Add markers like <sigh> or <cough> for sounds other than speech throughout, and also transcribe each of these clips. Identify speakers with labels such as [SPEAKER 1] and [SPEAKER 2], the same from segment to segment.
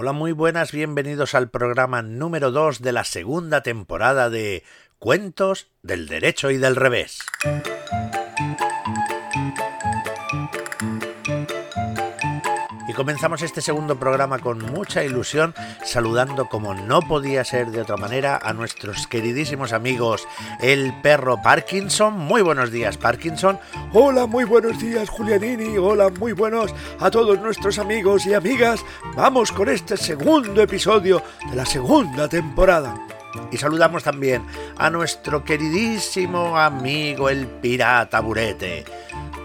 [SPEAKER 1] Hola, muy buenas, bienvenidos al programa número 2 de la segunda temporada de Cuentos del Derecho y del Revés. Comenzamos este segundo programa con mucha ilusión, saludando como no podía ser de otra manera a nuestros queridísimos amigos el perro Parkinson. Muy buenos días, Parkinson.
[SPEAKER 2] Hola, muy buenos días, Julianini. Hola, muy buenos a todos nuestros amigos y amigas. Vamos con este segundo episodio de la segunda temporada.
[SPEAKER 1] Y saludamos también a nuestro queridísimo amigo el pirata Burete.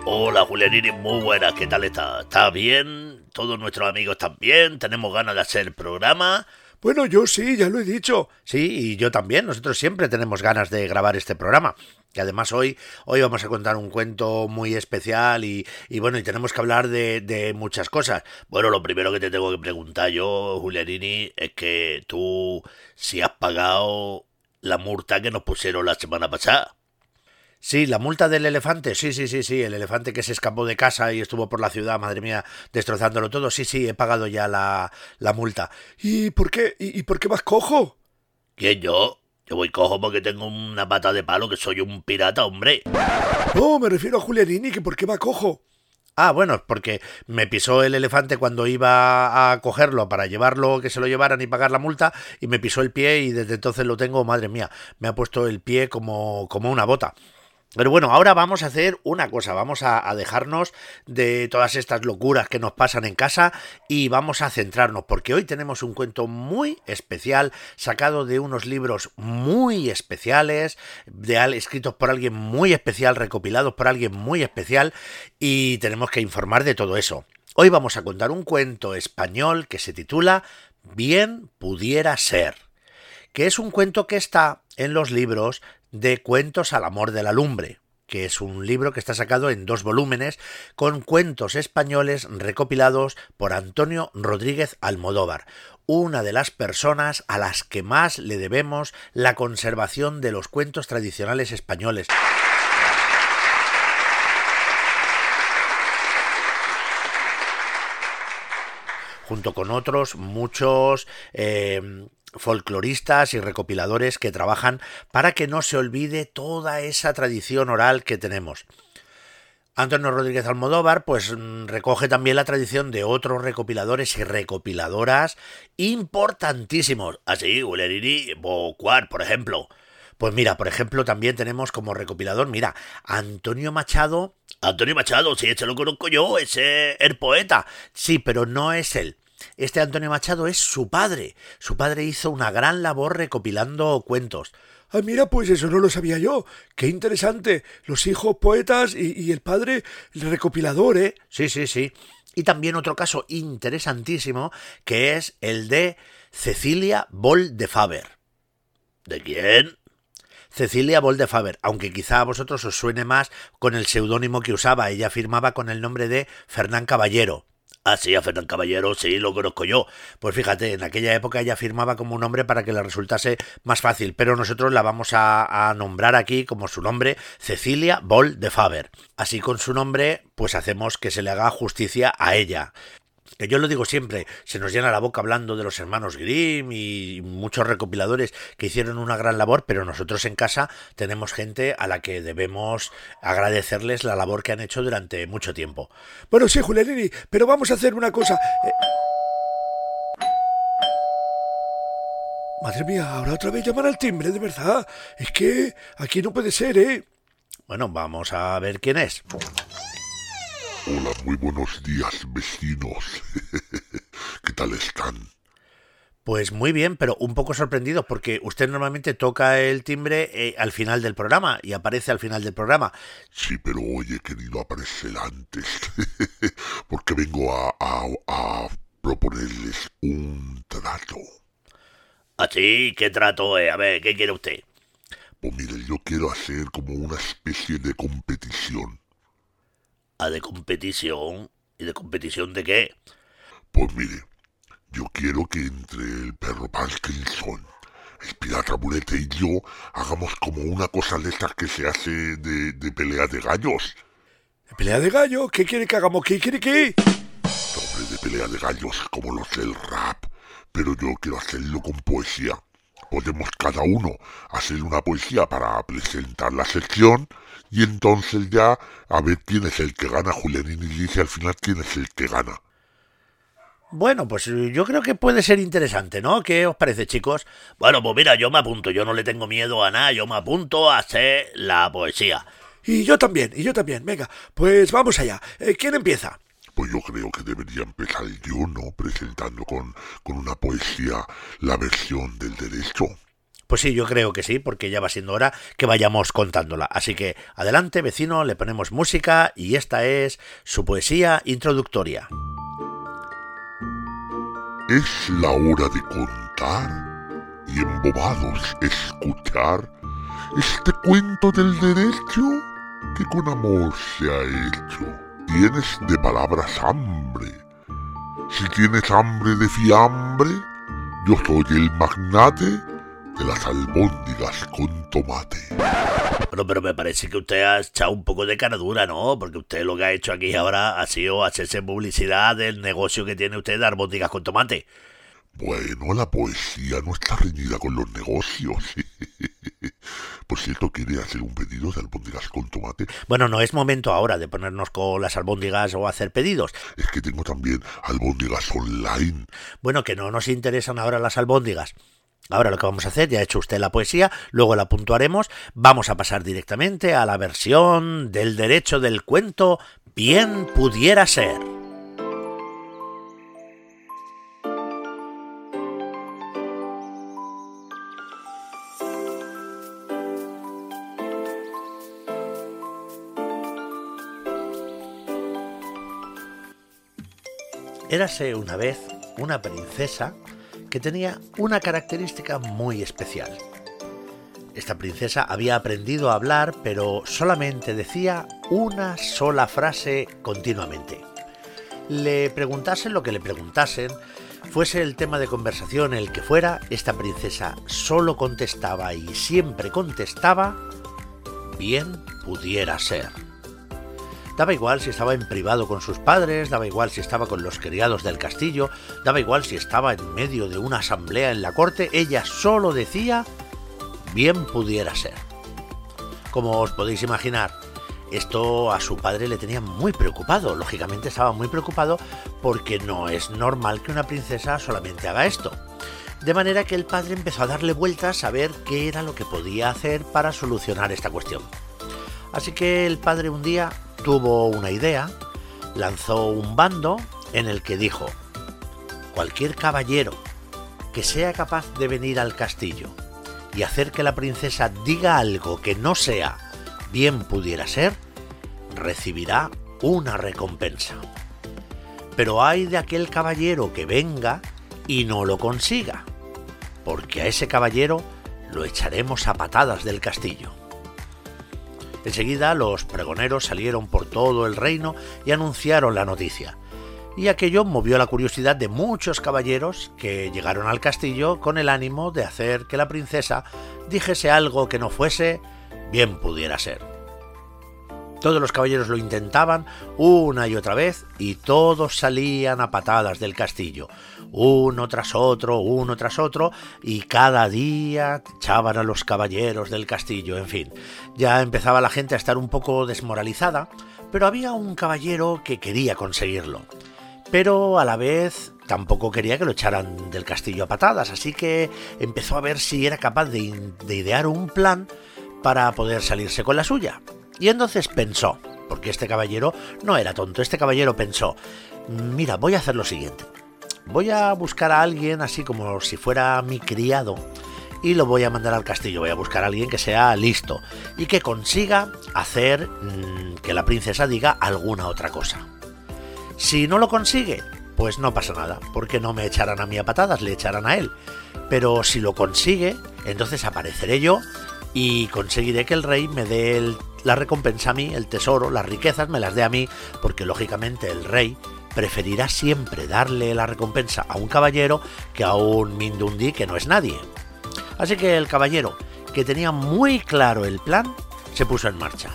[SPEAKER 3] Hola Julianini, muy buenas, ¿qué tal está? ¿Está bien? Todos nuestros amigos también, tenemos ganas de hacer programa.
[SPEAKER 2] Bueno, yo sí, ya lo he dicho.
[SPEAKER 1] Sí, y yo también. Nosotros siempre tenemos ganas de grabar este programa. Y además hoy, hoy vamos a contar un cuento muy especial y, y bueno, y tenemos que hablar de, de, muchas cosas.
[SPEAKER 3] Bueno, lo primero que te tengo que preguntar yo, Julianini, es que tú si has pagado la multa que nos pusieron la semana pasada.
[SPEAKER 1] Sí, la multa del elefante, sí, sí, sí, sí, el elefante que se escapó de casa y estuvo por la ciudad, madre mía, destrozándolo todo, sí, sí, he pagado ya la, la multa.
[SPEAKER 2] ¿Y por qué? ¿Y, por qué vas cojo?
[SPEAKER 3] ¿Quién yo? Yo voy cojo porque tengo una pata de palo que soy un pirata, hombre.
[SPEAKER 2] No, me refiero a Julianini, que por qué va cojo.
[SPEAKER 1] Ah, bueno, porque me pisó el elefante cuando iba a cogerlo para llevarlo, que se lo llevaran y pagar la multa, y me pisó el pie y desde entonces lo tengo, madre mía, me ha puesto el pie como, como una bota. Pero bueno, ahora vamos a hacer una cosa, vamos a, dejarnos de todas estas locuras que nos pasan en casa y vamos a centrarnos, porque hoy tenemos un cuento muy especial, sacado de unos libros muy especiales, de, escritos por alguien muy especial, recopilados por alguien muy especial, y tenemos que informar de todo eso. Hoy vamos a contar un cuento español que se titula Bien pudiera ser, que es un cuento que está en los libros de Cuentos al Amor de la Lumbre, que es un libro que está sacado en dos volúmenes con cuentos españoles recopilados por Antonio Rodríguez Almodóvar, una de las personas a las que más le debemos la conservación de los cuentos tradicionales españoles. junto con otros muchos eh, folcloristas y recopiladores que trabajan para que no se olvide toda esa tradición oral que tenemos. Antonio Rodríguez Almodóvar pues mm, recoge también la tradición de otros recopiladores y recopiladoras importantísimos, así Gulerini, Bocuar, por ejemplo. Pues mira, por ejemplo, también tenemos como recopilador, mira, Antonio Machado.
[SPEAKER 3] Antonio Machado, sí, ese lo conozco yo, ese el poeta.
[SPEAKER 1] Sí, pero no es él. Este Antonio Machado es su padre. Su padre hizo una gran labor recopilando cuentos.
[SPEAKER 2] Ah, mira, pues eso no lo sabía yo. Qué interesante. Los hijos poetas y, el padre el recopilador, ¿eh?
[SPEAKER 1] Sí, sí, sí. Y también otro caso interesantísimo que es el de Cecilia Boll de Faber.
[SPEAKER 3] ¿De quién?
[SPEAKER 1] Cecilia Boll de Faber, aunque quizá a vosotros os suene más con el seudónimo que usaba. Ella firmaba con el nombre de Fernán Caballero.
[SPEAKER 3] Ah, sí, a Caballero, sí, lo conozco yo.
[SPEAKER 1] Pues fíjate, en aquella época ella firmaba como un nombre para que le resultase más fácil, pero nosotros la vamos a, a nombrar aquí como su nombre, Cecilia Boll de Faber. Así con su nombre, pues hacemos que se le haga justicia a ella que yo lo digo siempre, se nos llena la boca hablando de los hermanos Grimm y muchos recopiladores que hicieron una gran labor, pero nosotros en casa tenemos gente a la que debemos agradecerles la labor que han hecho durante mucho tiempo.
[SPEAKER 2] Bueno, sí, Julianini, pero vamos a hacer una cosa. Eh, Madre mía, ahora otra vez llamar al timbre, de verdad. Es que aquí no puede ser, ¿eh?
[SPEAKER 1] Bueno, vamos a ver quién es.
[SPEAKER 4] Hola, muy buenos días, vecinos. <laughs> ¿Qué tal están?
[SPEAKER 1] Pues muy bien, pero un poco sorprendido porque usted normalmente toca el timbre eh, al final del programa y aparece al final del programa.
[SPEAKER 4] Sí, pero hoy he querido aparecer antes <laughs> porque vengo a, a, proponerles un trato.
[SPEAKER 3] ¿Así? ¿Ah, ¿Qué trato es? A ver, ¿qué quiere usted?
[SPEAKER 4] Pues mire, yo quiero hacer como una especie de competición
[SPEAKER 3] de competición. ¿Y de competición de qué?
[SPEAKER 4] Pues mire, yo quiero que entre el perro Parkinson, el pirata Burete y yo hagamos como una cosa de estas que se hace de, de pelea de gallos.
[SPEAKER 2] ¿De pelea de gallos? ¿Qué quiere que hagamos? ¿Qué quiere que?
[SPEAKER 4] Hombre, de pelea de gallos como los del rap. pero yo quiero hacerlo con poesía. Podemos cada uno hacer una poesía para presentar la sección y entonces ya a ver quién es el que gana. Julianini dice al final quién es el que gana.
[SPEAKER 1] Bueno, pues yo creo que puede ser interesante, ¿no? ¿Qué os parece, chicos?
[SPEAKER 3] Bueno, pues mira, yo me apunto, yo no le tengo miedo a nada, yo me apunto a hacer la poesía.
[SPEAKER 2] Y yo también, y yo también. Venga, pues vamos allá. Eh, ¿Quién empieza?
[SPEAKER 4] Pues yo creo que debería empezar yo, ¿no? Presentando con, con una poesía la versión del derecho.
[SPEAKER 1] Pues sí, yo creo que sí, porque ya va siendo hora que vayamos contándola. Así que adelante, vecino, le ponemos música y esta es su poesía introductoria.
[SPEAKER 4] Es la hora de contar y embobados escuchar este cuento del derecho que con amor se ha hecho. Tienes de palabras hambre. Si tienes hambre de fiambre, yo soy el magnate de las albóndigas con tomate.
[SPEAKER 3] Bueno, pero me parece que usted ha echado un poco de cara dura, ¿no? Porque usted lo que ha hecho aquí ahora ha sido hacerse publicidad del negocio que tiene usted de albóndigas con tomate.
[SPEAKER 4] Bueno, la poesía no está reñida con los negocios. <laughs> Por cierto, ¿quiere hacer un pedido de albóndigas con tomate?
[SPEAKER 1] Bueno, no es momento ahora de ponernos con las albóndigas o hacer pedidos.
[SPEAKER 4] Es que tengo también albóndigas online.
[SPEAKER 1] Bueno, que no nos interesan ahora las albóndigas. Ahora lo que vamos a hacer, ya ha hecho usted la poesía, luego la puntuaremos, vamos a pasar directamente a la versión del derecho del cuento Bien pudiera ser. Érase una vez una princesa que tenía una característica muy especial. Esta princesa había aprendido a hablar, pero solamente decía una sola frase continuamente. Le preguntasen lo que le preguntasen, fuese el tema de conversación el que fuera, esta princesa solo contestaba y siempre contestaba, bien pudiera ser. Daba igual si estaba en privado con sus padres, daba igual si estaba con los criados del castillo, daba igual si estaba en medio de una asamblea en la corte, ella solo decía, bien pudiera ser. Como os podéis imaginar, esto a su padre le tenía muy preocupado, lógicamente estaba muy preocupado porque no es normal que una princesa solamente haga esto. De manera que el padre empezó a darle vueltas a ver qué era lo que podía hacer para solucionar esta cuestión. Así que el padre un día tuvo una idea, lanzó un bando en el que dijo, cualquier caballero que sea capaz de venir al castillo y hacer que la princesa diga algo que no sea bien pudiera ser, recibirá una recompensa. Pero hay de aquel caballero que venga y no lo consiga, porque a ese caballero lo echaremos a patadas del castillo. Enseguida los pregoneros salieron por todo el reino y anunciaron la noticia. Y aquello movió la curiosidad de muchos caballeros que llegaron al castillo con el ánimo de hacer que la princesa dijese algo que no fuese bien pudiera ser. Todos los caballeros lo intentaban una y otra vez y todos salían a patadas del castillo, uno tras otro, uno tras otro, y cada día echaban a los caballeros del castillo, en fin. Ya empezaba la gente a estar un poco desmoralizada, pero había un caballero que quería conseguirlo. Pero a la vez tampoco quería que lo echaran del castillo a patadas, así que empezó a ver si era capaz de, de idear un plan para poder salirse con la suya. Y entonces pensó, porque este caballero no era tonto, este caballero pensó, mira, voy a hacer lo siguiente. Voy a buscar a alguien así como si fuera mi criado y lo voy a mandar al castillo. Voy a buscar a alguien que sea listo y que consiga hacer mm, que la princesa diga alguna otra cosa. Si no lo consigue, pues no pasa nada, porque no me echarán a mí a patadas, le echarán a él. Pero si lo consigue, entonces apareceré yo y conseguiré que el rey me dé la recompensa a mí, el tesoro, las riquezas me las dé a mí, porque lógicamente el rey preferirá siempre darle la recompensa a un caballero que a un Mindundi que no es nadie. Así que el caballero, que tenía muy claro el plan, se puso en marcha.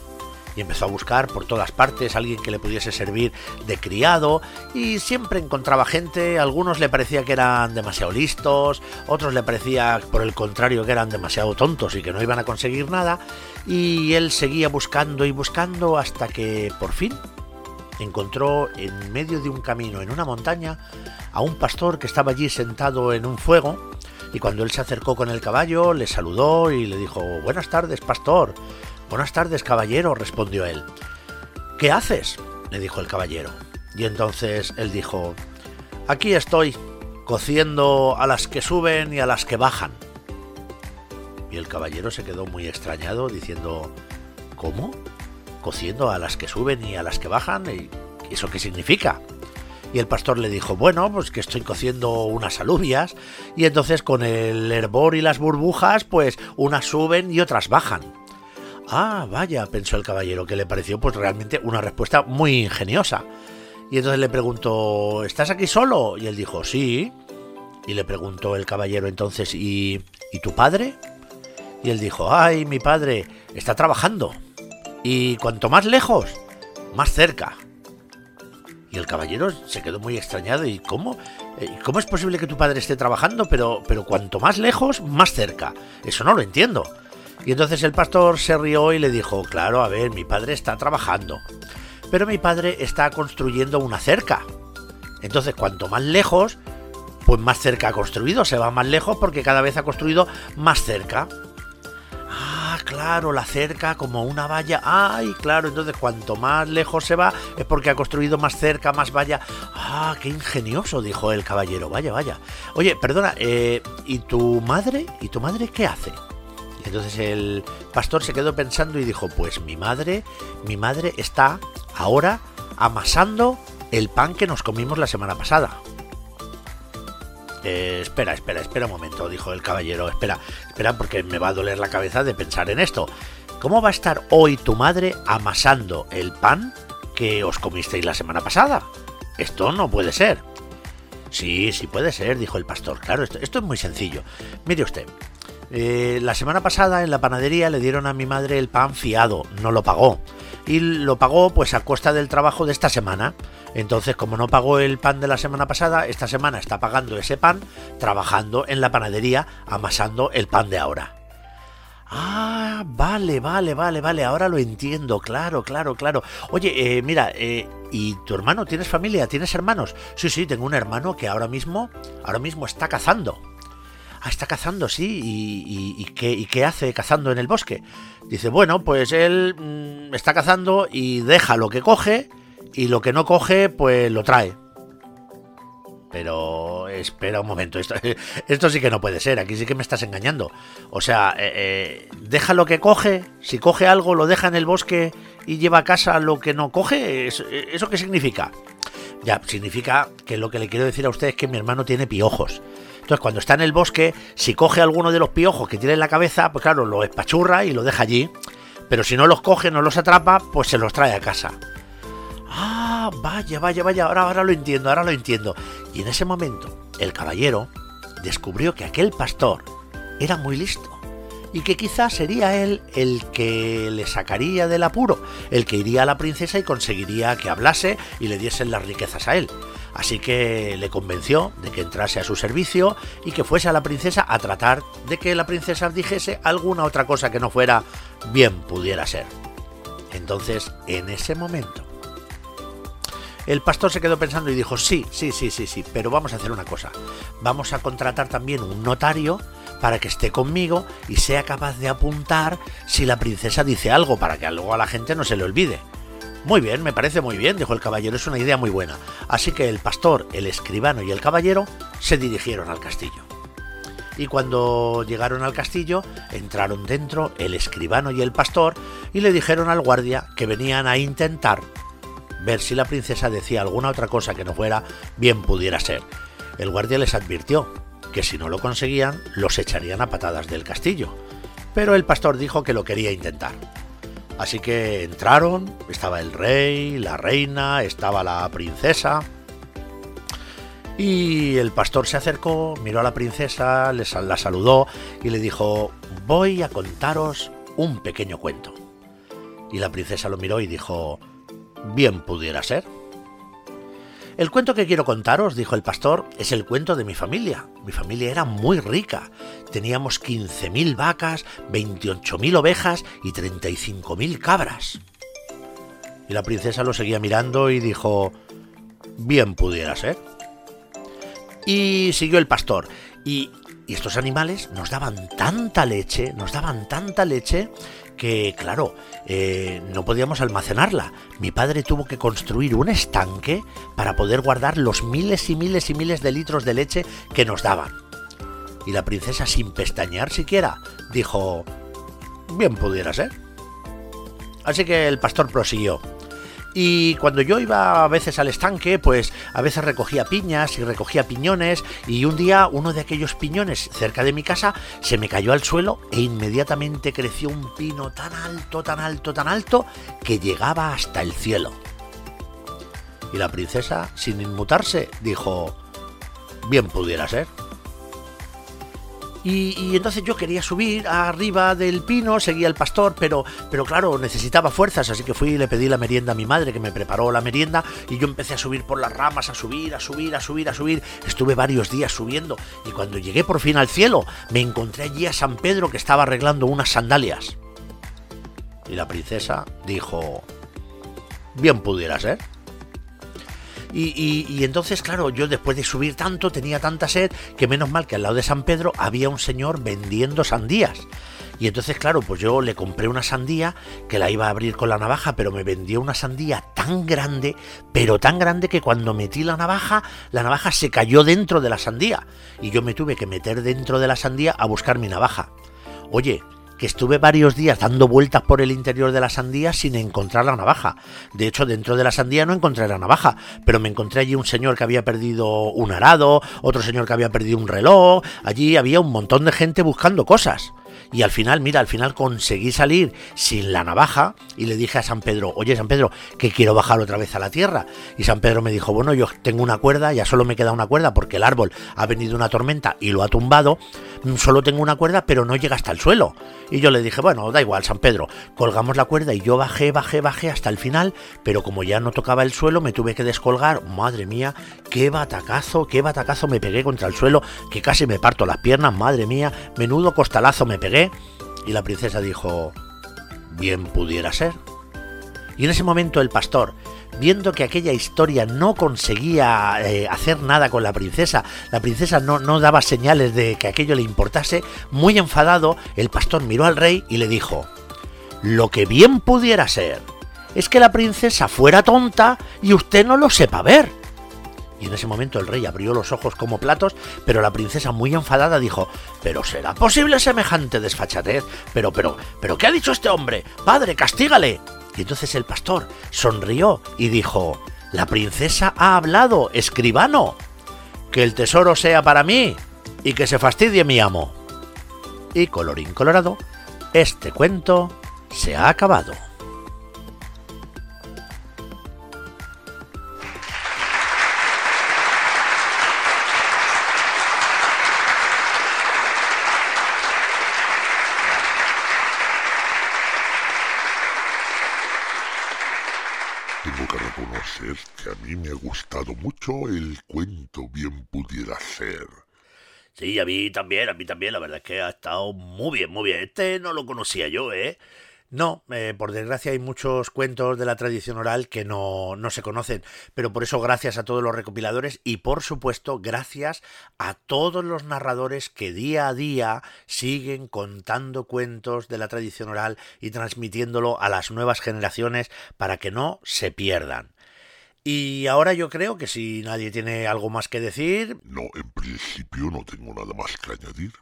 [SPEAKER 1] y empezó a buscar por todas partes alguien que le pudiese servir de criado y siempre encontraba gente, algunos le parecía que eran demasiado listos, otros le parecía por el contrario que eran demasiado tontos y que no iban a conseguir nada y él seguía buscando y buscando hasta que por fin encontró en medio de un camino en una montaña a un pastor que estaba allí sentado en un fuego y cuando él se acercó con el caballo le saludó y le dijo Buenas tardes, pastor. Buenas tardes, caballero, respondió él. ¿Qué haces? le dijo el caballero. Y entonces él dijo Aquí estoy, cociendo a las que suben y a las que bajan. Y el caballero se quedó muy extrañado diciendo ¿Cómo? Cociendo a las que suben y a las que bajan. ¿Y eso qué significa? Y el pastor le dijo, bueno, pues que estoy cociendo unas alubias y entonces con el hervor y las burbujas, pues unas suben y otras bajan. Ah, vaya, pensó el caballero, que le pareció pues realmente una respuesta muy ingeniosa. Y entonces le preguntó, ¿estás aquí solo? Y él dijo, sí. Y le preguntó el caballero entonces, ¿y, ¿y tu padre? Y él dijo, ay, mi padre está trabajando. Y cuanto más lejos, más cerca. Y el caballero se quedó muy extrañado. ¿Y cómo? Eh, ¿Cómo es posible que tu padre esté trabajando, pero, pero cuanto más lejos, más cerca? Eso no lo entiendo. Y entonces el pastor se rió y le dijo, claro, a ver, mi padre está trabajando. Pero mi padre está construyendo una cerca. Entonces, cuanto más lejos, pues más cerca ha construido. Se va más lejos porque cada vez ha construido más cerca claro, la cerca como una valla. Ay, claro, entonces cuanto más lejos se va es porque ha construido más cerca, más valla. Ah, qué ingenioso, dijo el caballero. Vaya, vaya. Oye, perdona, eh, ¿y tu madre? ¿Y tu madre qué hace? Entonces el pastor se quedó pensando y dijo, pues mi madre, mi madre está ahora amasando el pan que nos comimos la semana pasada. Eh, espera, espera, espera un momento, dijo el caballero. Espera, espera, porque me va a doler la cabeza de pensar en esto. ¿Cómo va a estar hoy tu madre amasando el pan que os comisteis la semana pasada? Esto no puede ser. Sí, sí puede ser, dijo el pastor. Claro, esto, es muy sencillo. Mire usted, eh, la semana pasada en la panadería le dieron a mi madre el pan fiado, no lo pagó. Y lo pagó pues a costa del trabajo de esta semana. Entonces, como no pagó el pan de la semana pasada, esta semana está pagando ese pan trabajando en la panadería, amasando el pan de ahora. Ah, vale, vale, vale, vale, ahora lo entiendo, claro, claro, claro. Oye, eh, mira, eh, ¿y tu hermano? ¿Tienes familia? ¿Tienes hermanos? Sí, sí, tengo un hermano que ahora mismo, ahora mismo está cazando. Ah, está cazando, sí. ¿Y, qué, hace cazando en el bosque? Dice, bueno, pues él mm, está cazando y deja lo que coge y lo que no coge, pues lo trae. Pero espera un momento, esto, <laughs> esto sí que no puede ser, aquí sí que me estás engañando. O sea, eh, eh, deja lo que coge, si coge algo lo deja en el bosque y lleva a casa lo que no coge, ¿eso, eso qué significa? Ya, significa que lo que le quiero decir a usted es que mi hermano tiene piojos. Entonces, cuando está en el bosque, si coge alguno de los piojos que tiene en la cabeza, pues claro, lo espachurra y lo deja allí. Pero si no los coge, no los atrapa, pues se los trae a casa. Ah, vaya, vaya, vaya, ahora, ahora lo entiendo, ahora lo entiendo. Y en ese momento, el caballero descubrió que aquel pastor era muy listo y que quizás sería él el que le sacaría del apuro, el que iría a la princesa y conseguiría que hablase y le diesen las riquezas a él. Así que le convenció de que entrase a su servicio y que fuese a la princesa a tratar de que la princesa dijese alguna otra cosa que no fuera bien pudiera ser. Entonces, en ese momento, el pastor se quedó pensando y dijo, sí, sí, sí, sí, sí, pero vamos a hacer una cosa. Vamos a contratar también un notario para que esté conmigo y sea capaz de apuntar si la princesa dice algo para que luego a la gente no se le olvide. Muy bien, me parece muy bien, dijo el caballero, es una idea muy buena. Así que el pastor, el escribano y el caballero se dirigieron al castillo. Y cuando llegaron al castillo, entraron dentro el escribano y el pastor y le dijeron al guardia que venían a intentar ver si la princesa decía alguna otra cosa que no fuera bien pudiera ser. El guardia les advirtió que si no lo conseguían, los echarían a patadas del castillo. Pero el pastor dijo que lo quería intentar. Así que entraron, estaba el rey, la reina, estaba la princesa. Y el pastor se acercó, miró a la princesa, la saludó y le dijo, voy a contaros un pequeño cuento. Y la princesa lo miró y dijo, bien pudiera ser. El cuento que quiero contaros, dijo el pastor, es el cuento de mi familia. Mi familia era muy rica. Teníamos 15.000 vacas, 28.000 ovejas y 35.000 cabras. Y la princesa lo seguía mirando y dijo, bien pudiera ser. Y siguió el pastor. Y, y estos animales nos daban tanta leche, nos daban tanta leche que, claro, eh, no podíamos almacenarla. Mi padre tuvo que construir un estanque para poder guardar los miles y miles y miles de litros de leche que nos daban. Y la princesa, sin pestañear siquiera, dijo, bien pudiera ser. Así que el pastor prosiguió. Y cuando yo iba a veces al estanque, pues a veces recogía piñas y recogía piñones y un día uno de aquellos piñones cerca de mi casa se me cayó al suelo e inmediatamente creció un pino tan alto, tan alto, tan alto que llegaba hasta el cielo. Y la princesa, sin inmutarse, dijo, bien pudiera ser. Y, entonces yo quería subir arriba del pino, seguía el pastor, pero, pero claro, necesitaba fuerzas, así que fui y le pedí la merienda a mi madre, que me preparó la merienda, y yo empecé a subir por las ramas, a subir, a subir, a subir, a subir. Estuve varios días subiendo, y cuando llegué por fin al cielo, me encontré allí a San Pedro que estaba arreglando unas sandalias. Y la princesa dijo, bien pudiera ser. Y, entonces, claro, yo después de subir tanto, tenía tanta sed, que menos mal que al lado de San Pedro había un señor vendiendo sandías. Y entonces, claro, pues yo le compré una sandía que la iba a abrir con la navaja, pero me vendió una sandía tan grande, pero tan grande que cuando metí la navaja, la navaja se cayó dentro de la sandía. Y yo me tuve que meter dentro de la sandía a buscar mi navaja. Oye, que estuve varios días dando vueltas por el interior de la sandía sin encontrar la navaja. De hecho, dentro de la sandía no encontré la navaja, pero me encontré allí un señor que había perdido un arado, otro señor que había perdido un reloj, allí había un montón de gente buscando cosas. Y al final, mira, al final conseguí salir sin la navaja y le dije a San Pedro, oye San Pedro, que quiero bajar otra vez a la tierra. Y San Pedro me dijo, bueno, yo tengo una cuerda, ya solo me queda una cuerda porque el árbol ha venido una tormenta y lo ha tumbado, mm, solo tengo una cuerda pero no llega hasta el suelo. Y yo le dije, bueno, da igual, San Pedro, colgamos la cuerda y yo bajé, bajé, bajé hasta el final, pero como ya no tocaba el suelo, me tuve que descolgar. Madre mía, qué batacazo, qué batacazo me pegué contra el suelo, que casi me parto las piernas, madre mía, menudo costalazo me pegué. Y la princesa dijo, bien pudiera ser. Y en ese momento el pastor, viendo que aquella historia no conseguía eh, hacer nada con la princesa, la princesa no, no daba señales de que aquello le importase, muy enfadado, el pastor miró al rey y le dijo, lo que bien pudiera ser es que la princesa fuera tonta y usted no lo sepa ver. Y en ese momento el rey abrió los ojos como platos, pero la princesa muy enfadada dijo, ¿pero será posible semejante desfachatez? Pero, pero, pero, ¿qué ha dicho este hombre? Padre, castígale. Y entonces el pastor sonrió y dijo, la princesa ha hablado, escribano. Que el tesoro sea para mí y que se fastidie mi amo. Y colorín colorado, este cuento se ha acabado.
[SPEAKER 4] Que a mí me ha gustado mucho el cuento bien pudiera ser.
[SPEAKER 3] Sí, a mí también, a mí también, la verdad es que ha estado muy bien, muy bien. Este no lo conocía yo, ¿eh?
[SPEAKER 1] No, eh, por desgracia hay muchos cuentos de la tradición oral que no, no, se conocen, pero por eso gracias a todos los recopiladores y por supuesto gracias a todos los narradores que día a día siguen contando cuentos de la tradición oral y transmitiéndolo a las nuevas generaciones para que no se pierdan. Y ahora yo creo que si nadie tiene algo más que decir...
[SPEAKER 4] No, en principio no tengo nada más que añadir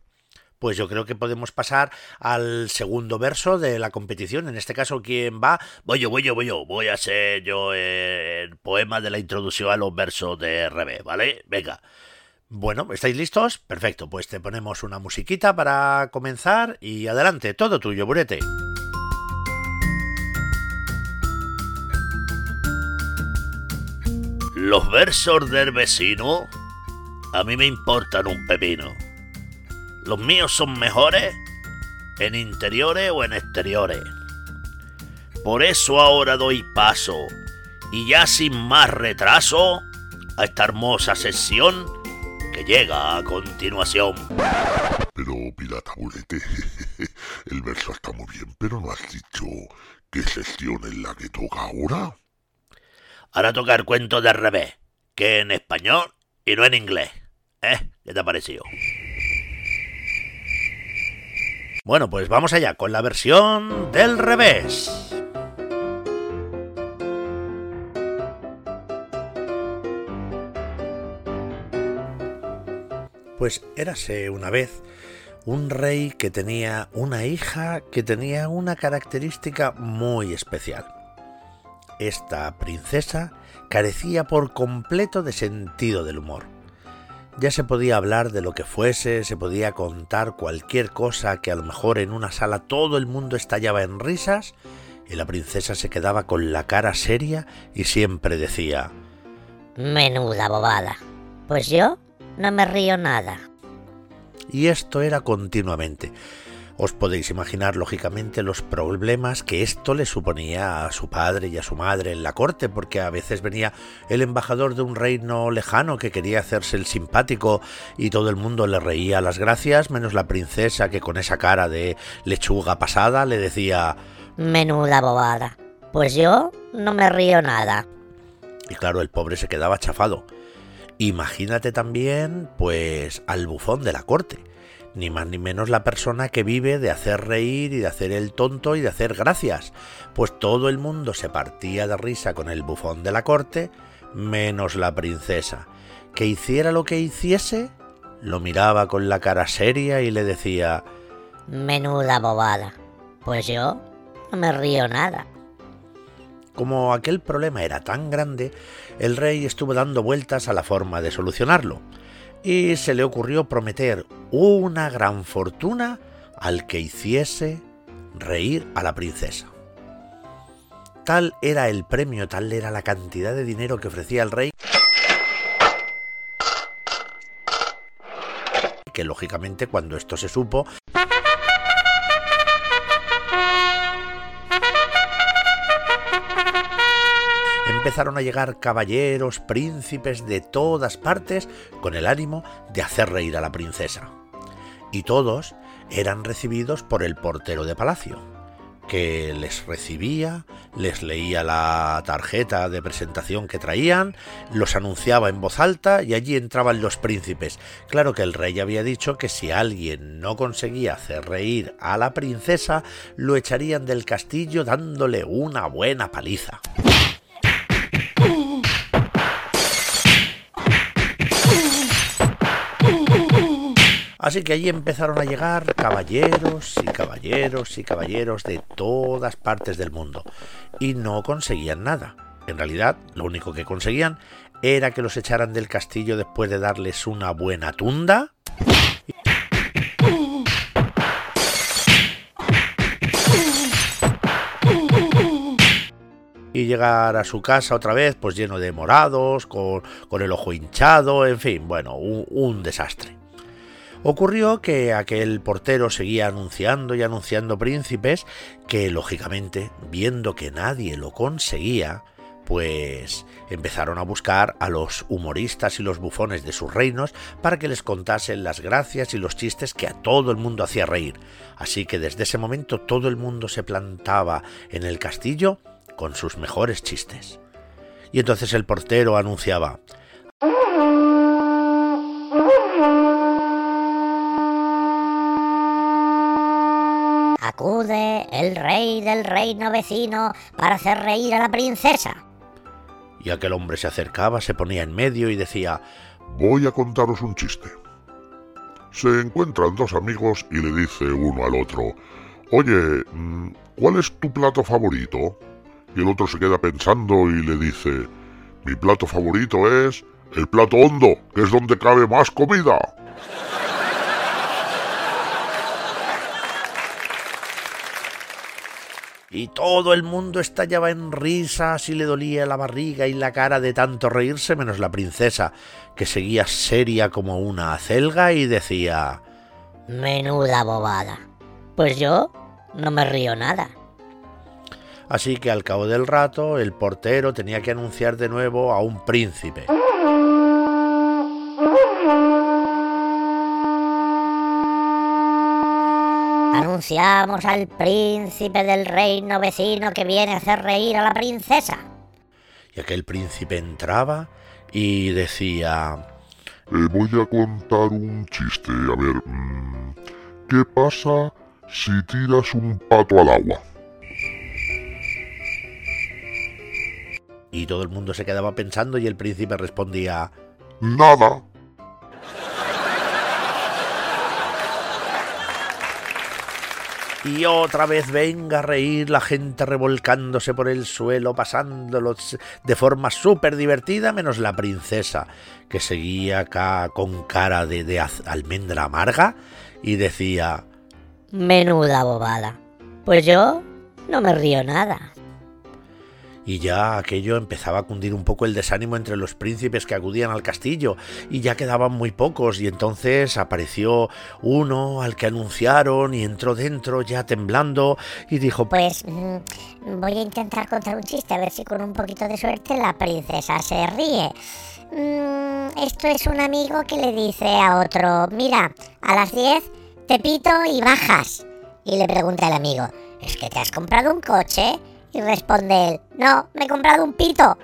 [SPEAKER 1] pues yo creo que podemos pasar al segundo verso de la competición. En este caso, ¿quién va?
[SPEAKER 3] Voy yo, voy yo, voy yo. Voy a ser yo el poema de la introducción a los versos de RB, ¿vale? Venga.
[SPEAKER 1] Bueno, ¿estáis listos? Perfecto, pues te ponemos una musiquita para comenzar y adelante, todo tuyo, Burete.
[SPEAKER 3] Los versos del vecino a mí me importan un pepino. Los míos son mejores en interiores o en exteriores. Por eso ahora doy paso, y ya sin más retraso, a esta hermosa sesión que llega a continuación.
[SPEAKER 4] Pero, pirata bulete, <laughs> el verso está muy bien, pero no has dicho qué sesión es la que toca ahora.
[SPEAKER 3] Ahora toca el cuento de revés, que en español y no en inglés. ¿Eh? ¿Qué te ha parecido?
[SPEAKER 1] Bueno, pues vamos allá con la versión del revés. Pues érase una vez un rey que tenía una hija que tenía una característica muy especial. Esta princesa carecía por completo de sentido del humor. Ya se podía hablar de lo que fuese, se podía contar cualquier cosa que a lo mejor en una sala todo el mundo estallaba en risas y la princesa se quedaba con la cara seria y siempre decía
[SPEAKER 5] Menuda bobada. Pues yo no me río nada.
[SPEAKER 1] Y esto era continuamente. Os podéis imaginar, lógicamente, los problemas que esto le suponía a su padre y a su madre en la corte, porque a veces venía el embajador de un reino lejano que quería hacerse el simpático y todo el mundo le reía las gracias, menos la princesa que con esa cara de lechuga pasada le decía
[SPEAKER 5] Menuda bobada. Pues yo no me río nada.
[SPEAKER 1] Y claro, el pobre se quedaba chafado. Imagínate también, pues, al bufón de la corte ni más ni menos la persona que vive de hacer reír y de hacer el tonto y de hacer gracias, pues todo el mundo se partía de risa con el bufón de la corte, menos la princesa, que hiciera lo que hiciese, lo miraba con la cara seria y le decía
[SPEAKER 5] Menuda bobada. Pues yo no me río nada.
[SPEAKER 1] Como aquel problema era tan grande, el rey estuvo dando vueltas a la forma de solucionarlo y se le ocurrió prometer una gran fortuna al que hiciese reír a la princesa. Tal era el premio, tal era la cantidad de dinero que ofrecía el rey, que lógicamente cuando esto se supo, empezaron a llegar caballeros, príncipes de todas partes con el ánimo de hacer reír a la princesa. Y todos eran recibidos por el portero de palacio, que les recibía, les leía la tarjeta de presentación que traían, los anunciaba en voz alta y allí entraban los príncipes. Claro que el rey había dicho que si alguien no conseguía hacer reír a la princesa, lo echarían del castillo dándole una buena paliza. Así que allí empezaron a llegar caballeros y caballeros y caballeros de todas partes del mundo y no conseguían nada. En realidad, lo único que conseguían era que los echaran del castillo después de darles una buena tunda. Y llegar a su casa otra vez, pues lleno de morados, con, el ojo hinchado, en fin, bueno, un desastre. Ocurrió que aquel portero seguía anunciando y anunciando príncipes que, lógicamente, viendo que nadie lo conseguía, pues empezaron a buscar a los humoristas y los bufones de sus reinos para que les contasen las gracias y los chistes que a todo el mundo hacía reír. Así que desde ese momento todo el mundo se plantaba en el castillo con sus mejores chistes. Y entonces el portero anunciaba
[SPEAKER 5] Acude el rey del reino vecino para hacer reír a la princesa.
[SPEAKER 1] Y aquel hombre se acercaba, se ponía en medio y decía
[SPEAKER 4] Voy a contaros un chiste. Se encuentran dos amigos y le dice uno al otro Oye, mm, ¿cuál es tu plato favorito? Y el otro se queda pensando y le dice Mi plato favorito es el plato hondo, que es donde cabe más comida.
[SPEAKER 1] y todo el mundo estallaba en risas y le dolía la barriga y la cara de tanto reírse menos la princesa, que seguía seria como una acelga y decía
[SPEAKER 5] Menuda bobada. Pues yo no me río nada.
[SPEAKER 1] Así que al cabo del rato el portero tenía que anunciar de nuevo a un príncipe.
[SPEAKER 5] Anunciamos al príncipe del reino vecino que viene a hacer reír a la princesa.
[SPEAKER 1] Y aquel príncipe entraba y decía...
[SPEAKER 4] Eh, voy a contar un chiste. A ver, mm, ¿qué pasa si tiras un pato al agua?
[SPEAKER 1] Y todo el mundo se quedaba pensando y el príncipe respondía...
[SPEAKER 4] Nada.
[SPEAKER 1] Y otra vez venga a reír la gente revolcándose por el suelo, pasándolo de forma súper divertida, menos la princesa, que seguía acá con cara de, de almendra amarga y decía...
[SPEAKER 5] Menuda bobada. Pues yo no me río nada
[SPEAKER 1] y ya aquello empezaba a cundir un poco el desánimo entre los príncipes que acudían al castillo, y ya quedaban muy pocos, y entonces apareció uno al que anunciaron y entró dentro ya temblando y dijo
[SPEAKER 5] Pues mm, voy a intentar contar un chiste, a ver si con un poquito de suerte la princesa se ríe. Mm, esto es un amigo que le dice a otro, mira, a las 10 te pito y bajas. Y le pregunta el amigo, ¿es que te has comprado un coche? Y responde él, no, me he comprado un pito.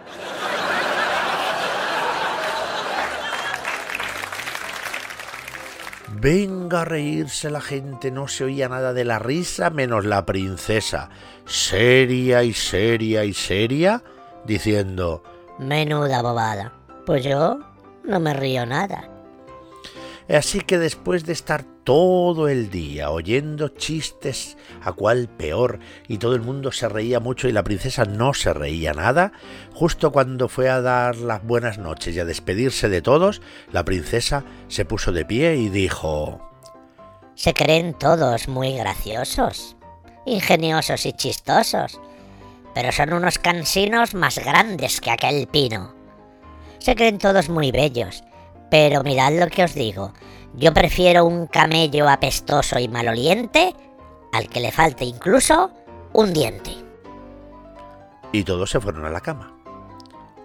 [SPEAKER 1] Venga a reírse la gente, no se oía nada de la risa menos la princesa, seria y seria y seria, diciendo,
[SPEAKER 5] Menuda bobada. Pues yo no me río nada.
[SPEAKER 1] Así que después de estar todo el día oyendo chistes a cual peor y todo el mundo se reía mucho y la princesa no se reía nada, justo cuando fue a dar las buenas noches y a despedirse de todos, la princesa se puso de pie y dijo
[SPEAKER 5] Se creen todos muy graciosos, ingeniosos y chistosos, pero son unos cansinos más grandes que aquel pino. Se creen todos muy bellos pero mirad lo que os digo. Yo prefiero un camello apestoso y maloliente al que le falte incluso un diente.
[SPEAKER 1] Y todos se fueron a la cama.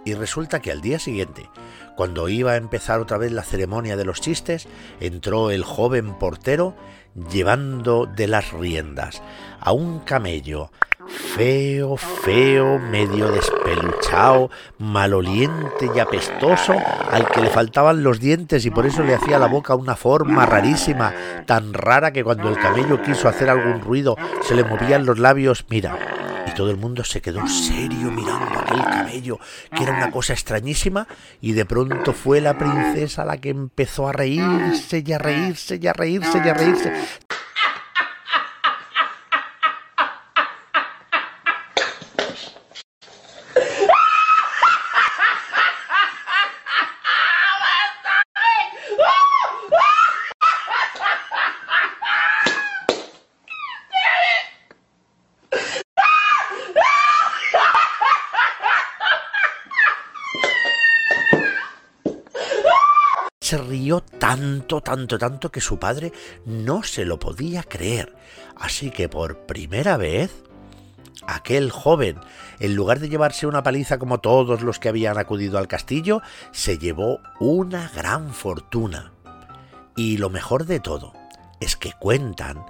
[SPEAKER 1] Y resulta que al día siguiente, cuando iba a empezar otra vez la ceremonia de los chistes, entró el joven portero llevando de las riendas a un camello feo, feo, medio despeluchado, maloliente y apestoso, al que le faltaban los dientes y por eso le hacía la boca una forma rarísima, tan rara que cuando el camello quiso hacer algún ruido se le movían los labios, mira, y todo el mundo se quedó serio mirando aquel camello, que era una cosa extrañísima, y de pronto fue la princesa la que empezó a reírse y a reírse y a reírse y a reírse, se rió tanto, tanto, tanto que su padre no se lo podía creer. Así que por primera vez, aquel joven, en lugar de llevarse una paliza como todos los que habían acudido al castillo, se llevó una gran fortuna. Y lo mejor de todo es que cuentan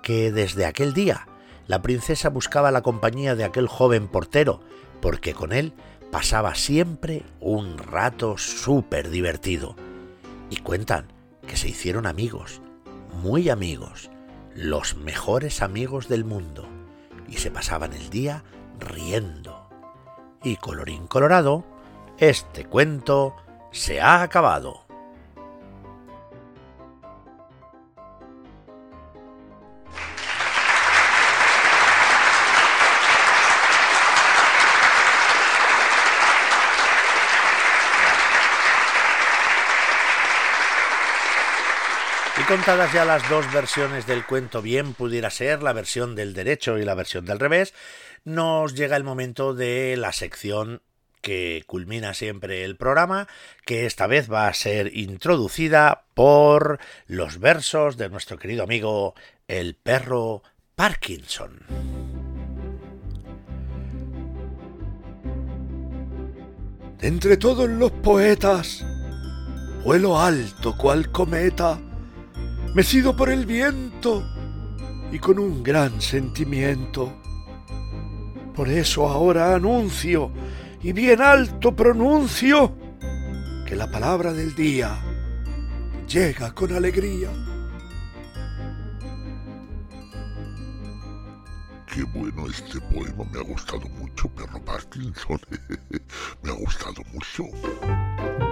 [SPEAKER 1] que desde aquel día la princesa buscaba la compañía de aquel joven portero, porque con él pasaba siempre un rato súper divertido y cuentan que se hicieron amigos, muy amigos, los mejores amigos del mundo, y se pasaban el día riendo. Y colorín colorado, este cuento se ha acabado. contadas ya las dos versiones del cuento bien pudiera ser, la versión del derecho y la versión del revés, nos llega el momento de la sección que culmina siempre el programa, que esta vez va a ser introducida por los versos de nuestro querido amigo el perro Parkinson.
[SPEAKER 2] Entre todos los poetas, vuelo alto cual cometa, mecido por el viento y con un gran sentimiento. Por eso ahora anuncio y bien alto pronuncio que la palabra del día llega con alegría.
[SPEAKER 4] Qué bueno este poema, me ha gustado mucho, perro Parkinson. <laughs> me ha gustado mucho.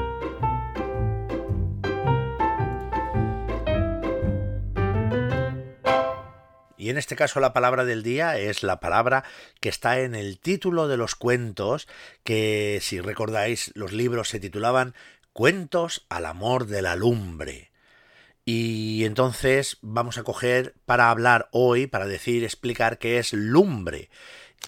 [SPEAKER 1] Y en este caso la palabra del día es la palabra que está en el título de los cuentos, que si recordáis los libros se titulaban Cuentos al amor de la lumbre. Y entonces vamos a coger para hablar hoy, para decir, explicar qué es lumbre.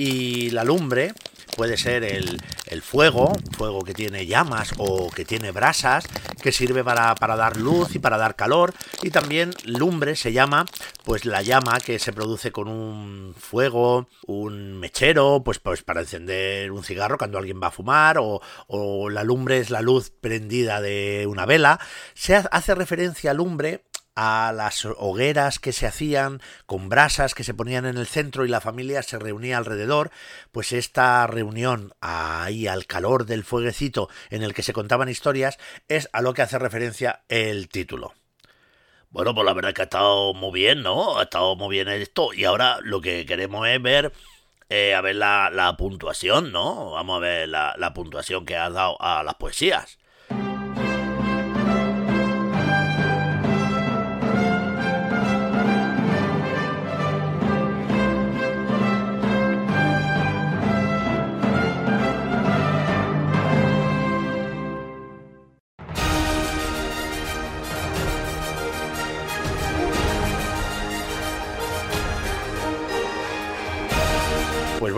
[SPEAKER 1] Y la lumbre puede ser el, el fuego, fuego que tiene llamas o que tiene brasas, que sirve para, para, dar luz y para dar calor. Y también lumbre se llama, pues la llama que se produce con un fuego, un mechero, pues, pues para encender un cigarro cuando alguien va a fumar, o, o la lumbre es la luz prendida de una vela. Se hace referencia a lumbre a las hogueras que se hacían con brasas que se ponían en el centro y la familia se reunía alrededor, pues esta reunión ahí al calor del fueguecito en el que se contaban historias es a lo que hace referencia el título.
[SPEAKER 3] Bueno, pues la verdad es que ha estado muy bien, ¿no? Ha estado muy bien esto y ahora lo que queremos es ver eh, a ver la, la, puntuación, ¿no? Vamos a ver la, la puntuación que has dado a las poesías.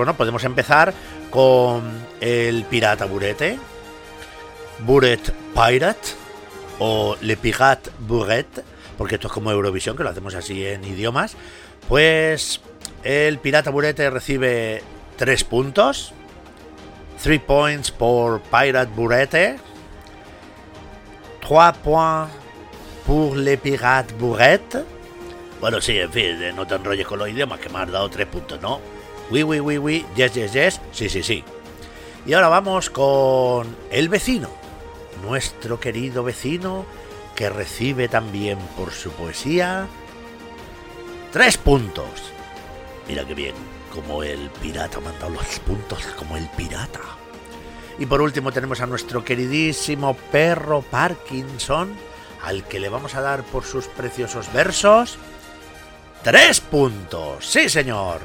[SPEAKER 1] Bueno, podemos empezar con el pirata burete, Buret Pirate o Le Pirate Buret, porque esto es como Eurovisión, que lo hacemos así en idiomas. Pues el pirata burete recibe 3 puntos, 3 points por Pirate Burete, 3 points pour Le Pirate Buret.
[SPEAKER 3] Bueno, sí, en fin, no te enrolles con los idiomas, que me has dado 3 puntos, ¿no?
[SPEAKER 1] Oui, oui, oui, oui, yes, yes, yes, sí, sí, sí. Y ahora vamos con el vecino, nuestro querido vecino, que recibe también por su poesía tres puntos.
[SPEAKER 3] Mira qué bien, como el pirata ha mandado los puntos, como el pirata.
[SPEAKER 1] Y por último tenemos a nuestro queridísimo perro Parkinson, al que le vamos a dar por sus preciosos versos tres puntos. Sí, señor.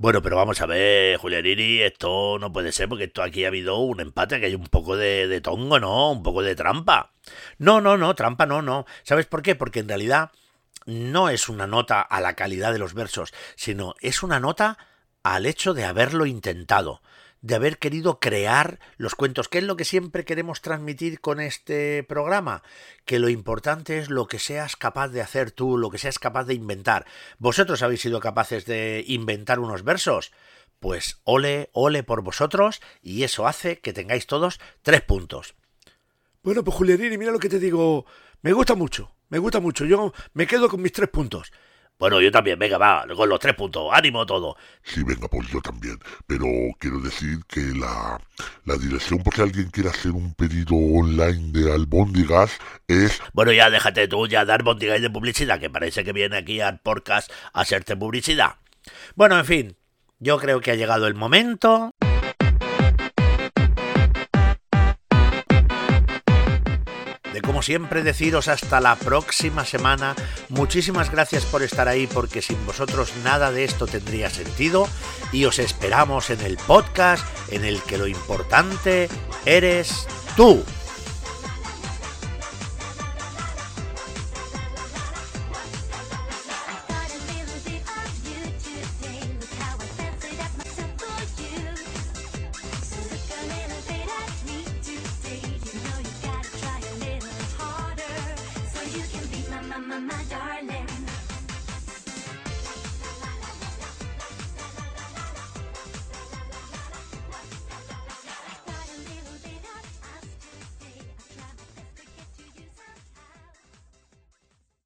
[SPEAKER 3] Bueno, pero vamos a ver, Julianini, esto no puede ser porque esto aquí ha habido un empate, que hay un poco de, de, tongo, ¿no? Un poco de trampa.
[SPEAKER 1] No, no, no, trampa no, no. ¿Sabes por qué? Porque en realidad no es una nota a la calidad de los versos, sino es una nota al hecho de haberlo intentado de haber querido crear los cuentos, que es lo que siempre queremos transmitir con este programa, que lo importante es lo que seas capaz de hacer tú, lo que seas capaz de inventar. ¿Vosotros habéis sido capaces de inventar unos versos? Pues ole, ole por vosotros, y eso hace que tengáis todos tres puntos.
[SPEAKER 2] Bueno, pues Julianini, mira lo que te digo, me gusta mucho, me gusta mucho, yo me quedo con mis tres puntos.
[SPEAKER 3] Bueno, yo también, venga, va, con los tres puntos, ánimo todo.
[SPEAKER 4] Sí, venga, pues yo también. Pero quiero decir que la, la dirección por si alguien quiere hacer un pedido online de albóndigas es...
[SPEAKER 3] Bueno, ya déjate tú ya dar albóndigas de publicidad, que parece que viene aquí al podcast a hacerte publicidad.
[SPEAKER 1] Bueno, en fin, yo creo que ha llegado el momento... de como siempre deciros hasta la próxima semana. Muchísimas gracias por estar ahí porque sin vosotros nada de esto tendría sentido y os esperamos en el podcast en el que lo importante eres tú.